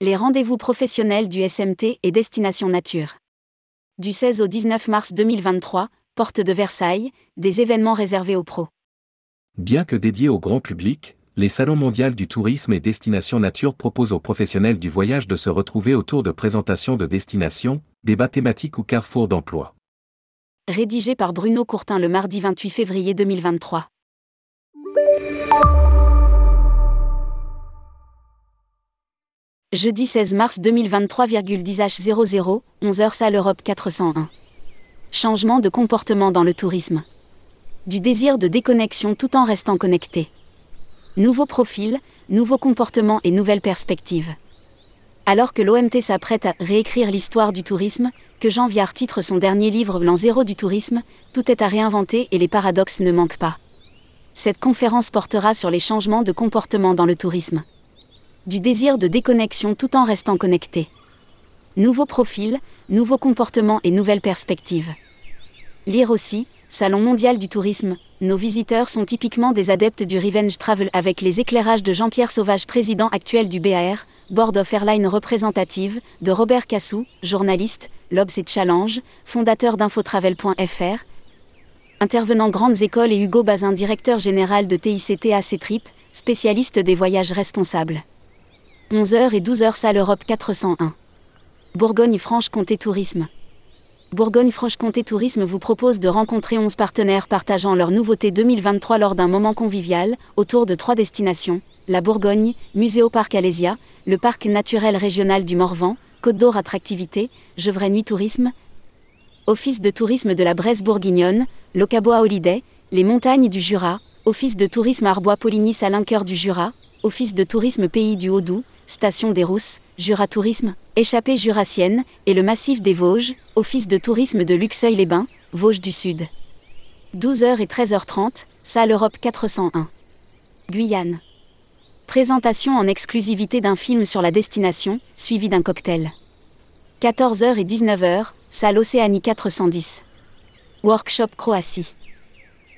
Les rendez-vous professionnels du SMT et Destination Nature. Du 16 au 19 mars 2023, porte de Versailles, des événements réservés aux pros. Bien que dédiés au grand public, les salons mondiaux du tourisme et Destination Nature proposent aux professionnels du voyage de se retrouver autour de présentations de destinations, débats thématiques ou carrefours d'emploi. Rédigé par Bruno Courtin le mardi 28 février 2023. Jeudi 16 mars 2023,10 H00, 11h Salle Europe 401. Changement de comportement dans le tourisme. Du désir de déconnexion tout en restant connecté. Nouveau profil, nouveaux comportements et nouvelles perspectives. Alors que l'OMT s'apprête à réécrire l'histoire du tourisme, que Jean Viard titre son dernier livre L'an zéro du tourisme, tout est à réinventer et les paradoxes ne manquent pas. Cette conférence portera sur les changements de comportement dans le tourisme du désir de déconnexion tout en restant connecté. Nouveaux profils, nouveaux comportements et nouvelles perspectives. Lire aussi, Salon mondial du tourisme, nos visiteurs sont typiquement des adeptes du revenge travel avec les éclairages de Jean-Pierre Sauvage, président actuel du BAR, Board of Airline représentative, de Robert Cassou, journaliste, Lobs et Challenge, fondateur d'infotravel.fr, intervenant Grandes Écoles et Hugo Bazin, directeur général de TICT AC Trip, spécialiste des voyages responsables. 11h et 12h Salle Europe 401. Bourgogne-Franche-Comté Tourisme. Bourgogne-Franche-Comté Tourisme vous propose de rencontrer 11 partenaires partageant leurs nouveautés 2023 lors d'un moment convivial, autour de trois destinations la Bourgogne, Muséo-Parc Alésia, le Parc naturel régional du Morvan, Côte d'Or Attractivité, Gevrey Nuit Tourisme, Office de tourisme de la Bresse bourguignonne, Locaboa Holiday, les montagnes du Jura, Office de tourisme Arbois-Poligny Salinqueur du Jura, Office de tourisme Pays du Haut-Doubs, Station des Rousses, Jura Tourisme, Échappée jurassienne, et le massif des Vosges, Office de tourisme de Luxeuil-les-Bains, Vosges du Sud. 12h et 13h30, Salle Europe 401. Guyane. Présentation en exclusivité d'un film sur la destination, suivi d'un cocktail. 14h et 19h, Salle Océanie 410. Workshop Croatie.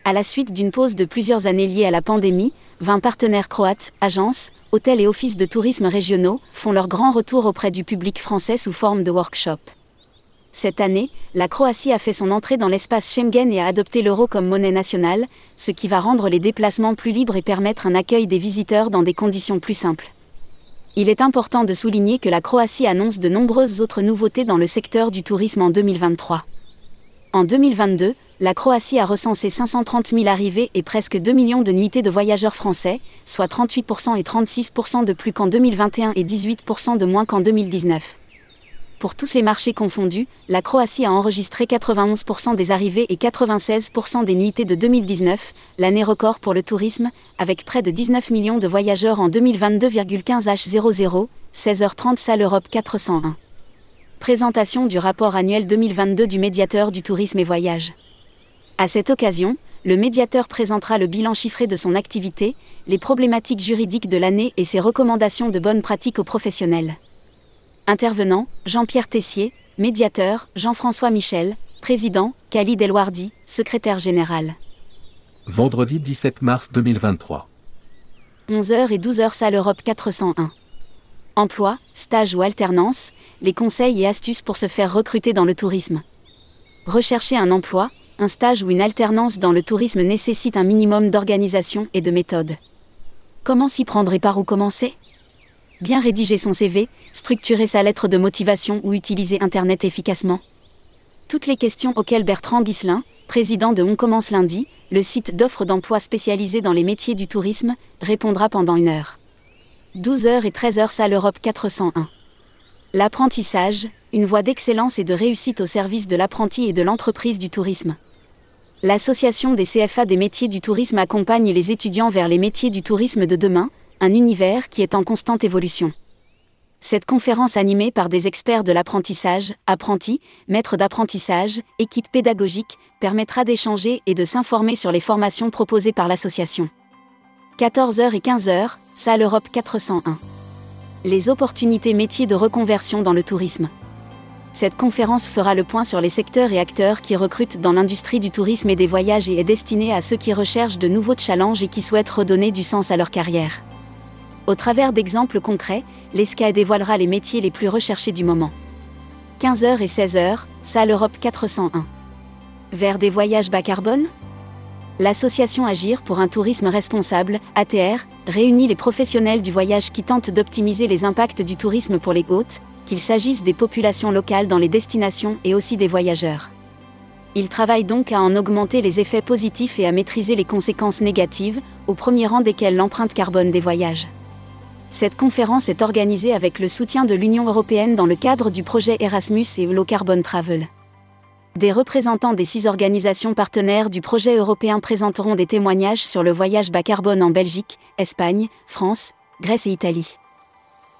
À la suite d'une pause de plusieurs années liée à la pandémie, 20 partenaires croates, agences, hôtels et offices de tourisme régionaux font leur grand retour auprès du public français sous forme de workshop. Cette année, la Croatie a fait son entrée dans l'espace Schengen et a adopté l'euro comme monnaie nationale, ce qui va rendre les déplacements plus libres et permettre un accueil des visiteurs dans des conditions plus simples. Il est important de souligner que la Croatie annonce de nombreuses autres nouveautés dans le secteur du tourisme en 2023. En 2022, la Croatie a recensé 530 000 arrivées et presque 2 millions de nuitées de voyageurs français, soit 38% et 36% de plus qu'en 2021 et 18% de moins qu'en 2019. Pour tous les marchés confondus, la Croatie a enregistré 91% des arrivées et 96% des nuitées de 2019, l'année record pour le tourisme, avec près de 19 millions de voyageurs en 2022,15 H00, 16h30 Salle Europe 401. Présentation du rapport annuel 2022 du médiateur du tourisme et voyage. À cette occasion, le médiateur présentera le bilan chiffré de son activité, les problématiques juridiques de l'année et ses recommandations de bonnes pratiques aux professionnels. Intervenant, Jean-Pierre Tessier, médiateur, Jean-François Michel, président, Khalid Elouardi, secrétaire général. Vendredi 17 mars 2023. 11h et 12h Salle Europe 401. Emploi, stage ou alternance, les conseils et astuces pour se faire recruter dans le tourisme. Rechercher un emploi, un stage ou une alternance dans le tourisme nécessite un minimum d'organisation et de méthode. Comment s'y prendre et par où commencer? Bien rédiger son CV, structurer sa lettre de motivation ou utiliser Internet efficacement Toutes les questions auxquelles Bertrand Guislin, président de On commence lundi, le site d'offres d'emploi spécialisé dans les métiers du tourisme, répondra pendant une heure. 12h et 13h Salle Europe 401. L'apprentissage, une voie d'excellence et de réussite au service de l'apprenti et de l'entreprise du tourisme. L'Association des CFA des métiers du tourisme accompagne les étudiants vers les métiers du tourisme de demain, un univers qui est en constante évolution. Cette conférence animée par des experts de l'apprentissage, apprentis, maîtres d'apprentissage, équipe pédagogique, permettra d'échanger et de s'informer sur les formations proposées par l'association. 14h et 15h, salle Europe 401 les opportunités métiers de reconversion dans le tourisme. Cette conférence fera le point sur les secteurs et acteurs qui recrutent dans l'industrie du tourisme et des voyages et est destinée à ceux qui recherchent de nouveaux challenges et qui souhaitent redonner du sens à leur carrière. Au travers d'exemples concrets, l'ESCA dévoilera les métiers les plus recherchés du moment. 15h et 16h, salle Europe 401. Vers des voyages bas carbone L'association Agir pour un tourisme responsable, ATR, réunit les professionnels du voyage qui tentent d'optimiser les impacts du tourisme pour les hôtes, qu'il s'agisse des populations locales dans les destinations et aussi des voyageurs. Ils travaillent donc à en augmenter les effets positifs et à maîtriser les conséquences négatives, au premier rang desquelles l'empreinte carbone des voyages. Cette conférence est organisée avec le soutien de l'Union européenne dans le cadre du projet Erasmus et Low Carbon Travel. Des représentants des six organisations partenaires du projet européen présenteront des témoignages sur le voyage bas carbone en Belgique, Espagne, France, Grèce et Italie.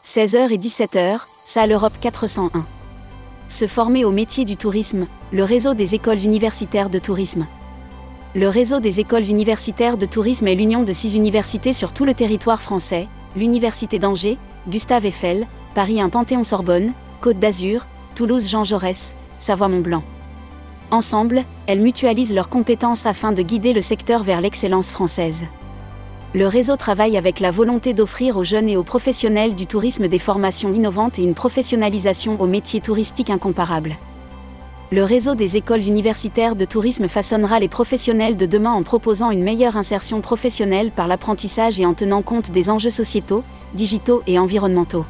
16h et 17h, salle Europe 401. Se former au métier du tourisme, le réseau des écoles universitaires de tourisme. Le réseau des écoles universitaires de tourisme est l'union de six universités sur tout le territoire français, l'Université d'Angers, Gustave Eiffel, Paris 1 Panthéon-Sorbonne, Côte d'Azur, Toulouse Jean Jaurès, Savoie-Mont-Blanc. Ensemble, elles mutualisent leurs compétences afin de guider le secteur vers l'excellence française. Le réseau travaille avec la volonté d'offrir aux jeunes et aux professionnels du tourisme des formations innovantes et une professionnalisation aux métiers touristiques incomparables. Le réseau des écoles universitaires de tourisme façonnera les professionnels de demain en proposant une meilleure insertion professionnelle par l'apprentissage et en tenant compte des enjeux sociétaux, digitaux et environnementaux.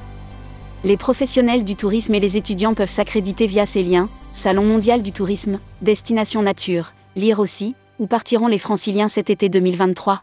Les professionnels du tourisme et les étudiants peuvent s'accréditer via ces liens, Salon mondial du tourisme, Destination Nature, lire aussi, où partiront les franciliens cet été 2023